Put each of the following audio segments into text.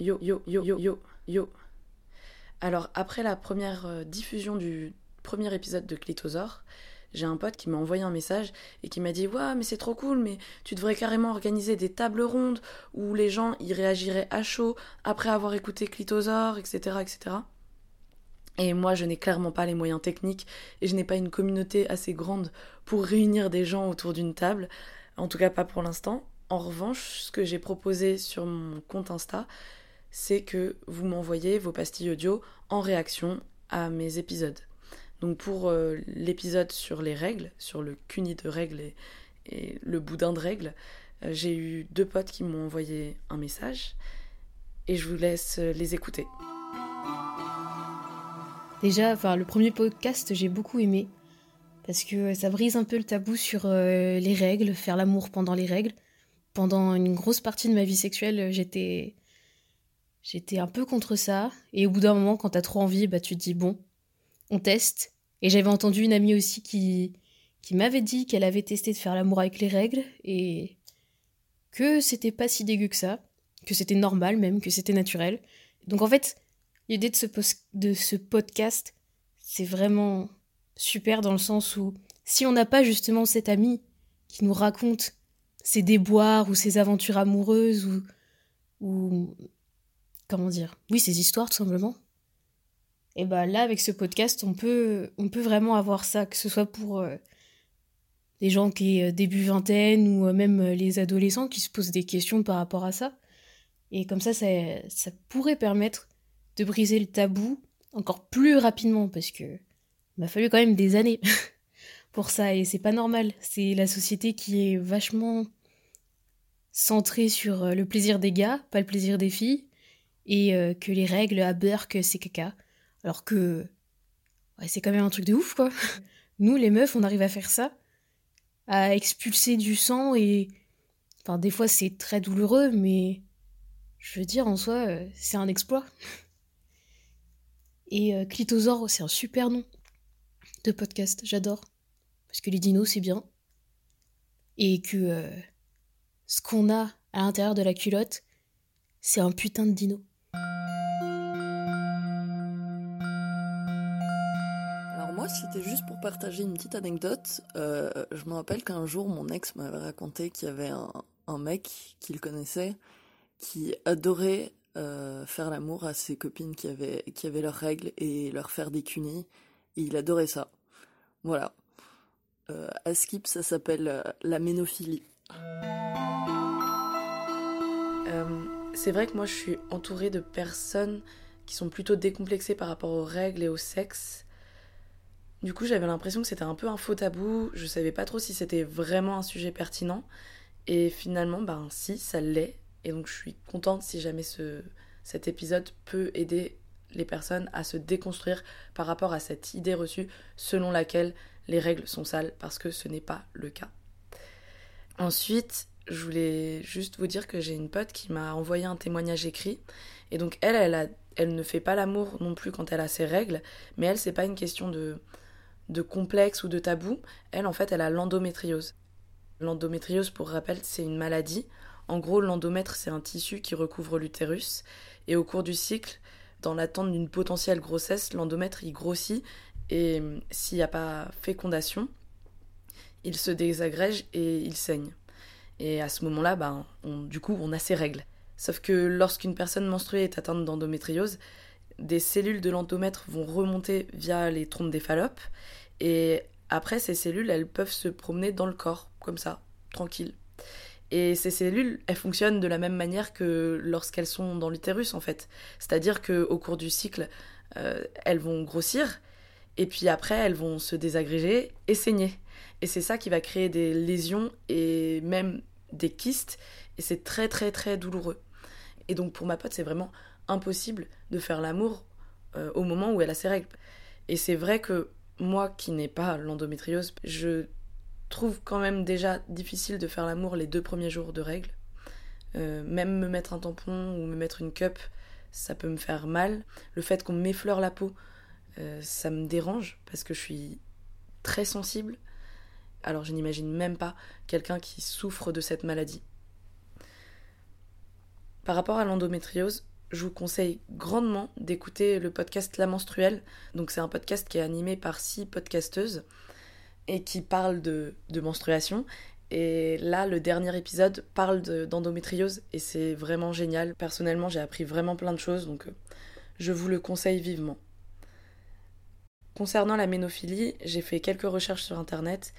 Yo, yo, yo, yo, yo, yo. Alors, après la première euh, diffusion du premier épisode de Clitosaur, j'ai un pote qui m'a envoyé un message et qui m'a dit Ouais, mais c'est trop cool, mais tu devrais carrément organiser des tables rondes où les gens y réagiraient à chaud après avoir écouté Clitosaur, etc. etc. Et moi, je n'ai clairement pas les moyens techniques et je n'ai pas une communauté assez grande pour réunir des gens autour d'une table. En tout cas, pas pour l'instant. En revanche, ce que j'ai proposé sur mon compte Insta, c'est que vous m'envoyez vos pastilles audio en réaction à mes épisodes. Donc pour euh, l'épisode sur les règles, sur le cuni de règles et, le boudin de règles, euh, j'ai eu deux potes qui m'ont envoyé un message et je vous laisse les écouter. Déjà, enfin, le premier podcast, j'ai beaucoup aimé parce que ça brise un peu le tabou sur euh, les règles, faire l'amour pendant les règles. Pendant une grosse partie de ma vie sexuelle, j'étais j'étais un peu contre ça et au bout d'un moment quand t'as trop envie, bah tu te dis bon, on teste. Et j'avais entendu une amie aussi qui qui m'avait dit qu'elle avait testé de faire l'amour avec les règles et que c'était pas si dégueu que ça, que c'était normal même, que c'était naturel. Donc en fait, L'idée de ce, de ce podcast, c'est vraiment super dans le sens où si on n'a pas justement cet ami qui nous raconte ses déboires ou ses aventures amoureuses ou, ou comment dire oui ses histoires tout simplement. Et ben là avec ce podcast on peut on peut vraiment avoir ça que ce soit pour euh, des gens qui euh, début vingtaine ou euh, même les adolescents qui se posent des questions par rapport à ça. Et comme ça ça, ça pourrait permettre de briser le tabou encore plus rapidement parce que m'a fallu quand même des années pour ça et c'est pas normal. C'est la société qui est vachement centrée sur euh, le plaisir des gars, pas le plaisir des filles, et euh, que les règles à que c'est caca. Alors que c'est quand même un truc de ouf quoi. Nous les meufs, on arrive à faire ça, à expulser du sang et enfin des fois c'est très douloureux mais je veux dire en soi euh, c'est un exploit. Et euh, Clitosaur, c'est un super nom de podcast, j'adore. Parce que les dinos, c'est bien. Et que ce qu'on a à l'intérieur de la culotte, c'est un putain de dino. C'était juste pour partager une petite anecdote. Euh, je me rappelle qu'un jour, mon ex m'avait raconté qu'il y avait un, mec qu'il connaissait qui adorait euh, faire l'amour à ses copines qui avaient, qui avaient leurs règles et leur faire des cunis. Et il adorait ça. Voilà. Euh, à Skip, ça s'appelle la ménophilie. c'est vrai que moi je suis entourée de personnes qui sont plutôt décomplexées par rapport aux règles et au sexe. Du coup, j'avais l'impression que c'était un peu un faux tabou. Je savais pas trop si c'était vraiment un sujet pertinent. Et finalement, ben si, ça l'est. Et donc je suis contente si jamais ce, cet épisode peut aider les personnes à se déconstruire par rapport à cette idée reçue selon laquelle les règles sont sales, parce que ce n'est pas le cas. Ensuite, je voulais juste vous dire que j'ai une pote qui m'a envoyé un témoignage écrit. Et donc elle, elle, elle ne fait pas l'amour non plus quand elle a ses règles, mais elle, c'est pas une question de, de complexe ou de tabou. Elle, en fait, elle a l'endométriose. L'endométriose, pour rappel, c'est une maladie en gros, l'endomètre, c'est un tissu qui recouvre l'utérus. Et au cours du cycle, dans l'attente d'une potentielle grossesse, l'endomètre, il grossit. Et hum, s'il n'y a pas fécondation, il se désagrège et il saigne. Et à ce moment-là, ben, du coup, on a ses règles. Sauf que lorsqu'une personne menstruée est atteinte d'endométriose, des cellules de l'endomètre vont remonter via les trompes des Fallopes. Et après, ces cellules, elles peuvent se promener dans le corps, comme ça, tranquille. Et ces cellules, elles fonctionnent de la même manière que lorsqu'elles sont dans l'utérus, en fait. C'est-à-dire qu'au cours du cycle, euh, elles vont grossir, et puis après, elles vont se désagréger et saigner. Et c'est ça qui va créer des lésions et même des kystes, et c'est très très très douloureux. Et donc pour ma pote, c'est vraiment impossible de faire l'amour euh, au moment où elle a ses règles. Et c'est vrai que moi qui n'ai pas l'endométriose, je trouve quand même déjà difficile de faire l'amour les deux premiers jours de règles. Euh, même me mettre un tampon ou me mettre une cup, ça peut me faire mal. Le fait qu'on m'effleure la peau, euh, ça me dérange parce que je suis très sensible. Alors je n'imagine même pas quelqu'un qui souffre de cette maladie. Par rapport à l'endométriose, je vous conseille grandement d'écouter le podcast La Menstruelle. Donc c'est un podcast qui est animé par six podcasteuses et qui parle de, menstruation. Et là, le dernier épisode parle d'endométriose et c'est vraiment génial. Personnellement, j'ai appris vraiment plein de choses, donc euh, je vous le conseille vivement. Concernant la ménophilie, j'ai fait quelques recherches sur internet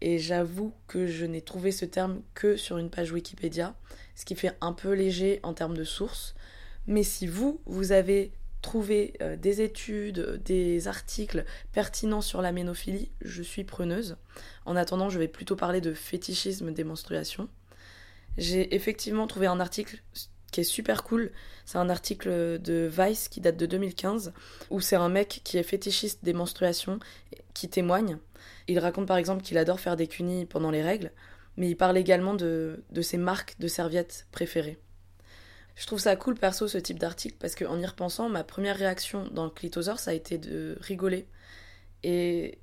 et j'avoue que je n'ai trouvé ce terme que sur une page Wikipédia, ce qui fait un peu léger en termes de sources. Mais si vous, vous avez trouvé euh, des études, des articles pertinents sur la ménophilie, je suis preneuse. En attendant, je vais plutôt parler de fétichisme des menstruations. J'ai effectivement trouvé un article qui est super cool. C'est un article de Vice qui date de 2015, où c'est un mec qui est fétichiste des menstruations qui témoigne. Il raconte par exemple qu'il adore faire des cunis pendant les règles, mais il parle également de, de ses marques de serviettes préférées. Je trouve ça cool perso ce type d'article parce qu'en y repensant, ma première réaction dans le ça a été de rigoler. Et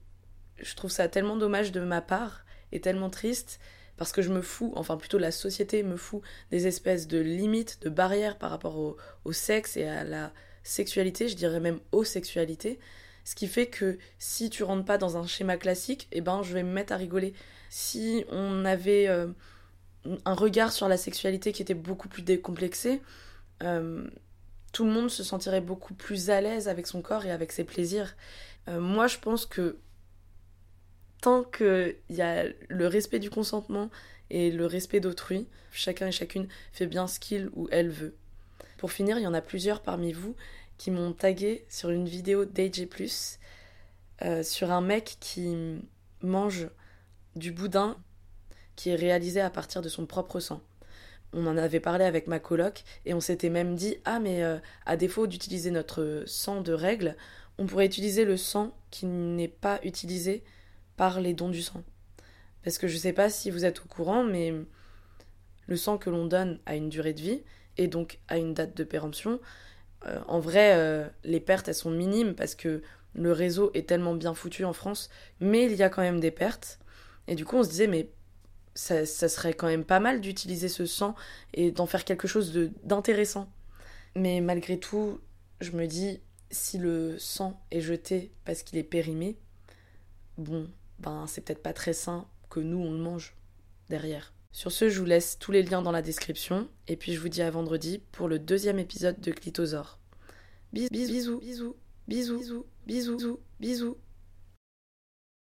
je trouve ça tellement dommage de ma part et tellement triste parce que je me fous, enfin plutôt la société me fout des espèces de limites, de barrières par rapport au, au sexe et à la sexualité, je dirais même aux sexualités. Ce qui fait que si tu rentres pas dans un schéma classique, eh ben je vais me mettre à rigoler. Si on avait euh, un regard sur la sexualité qui était beaucoup plus décomplexé, euh, tout le monde se sentirait beaucoup plus à l'aise avec son corps et avec ses plaisirs. Euh, moi, je pense que tant qu'il y a le respect du consentement et le respect d'autrui, chacun et chacune fait bien ce qu'il ou elle veut. Pour finir, il y en a plusieurs parmi vous qui m'ont tagué sur une vidéo d'AJ+, euh, sur un mec qui mange du boudin qui est réalisé à partir de son propre sang. On en avait parlé avec ma coloc et on s'était même dit ah mais euh, à défaut d'utiliser notre sang de règle, on pourrait utiliser le sang qui n'est pas utilisé par les dons du sang. Parce que je sais pas si vous êtes au courant, mais le sang que l'on donne a une durée de vie et donc a une date de péremption. Euh, en vrai, euh, les pertes elles sont minimes parce que le réseau est tellement bien foutu en France, mais il y a quand même des pertes. Et du coup, on se disait mais ça, serait quand même pas mal d'utiliser ce sang et d'en faire quelque chose d'intéressant. Mais malgré tout, je me dis, si le sang est jeté parce qu'il est périmé, bon, ben c'est peut-être pas très sain que nous on le mange derrière. Sur ce, je vous laisse tous les liens dans la description et puis je vous dis à vendredi pour le deuxième épisode de Clitosaure. Bisous, bisous, bisous, bisous, bisous, bisous, bisous.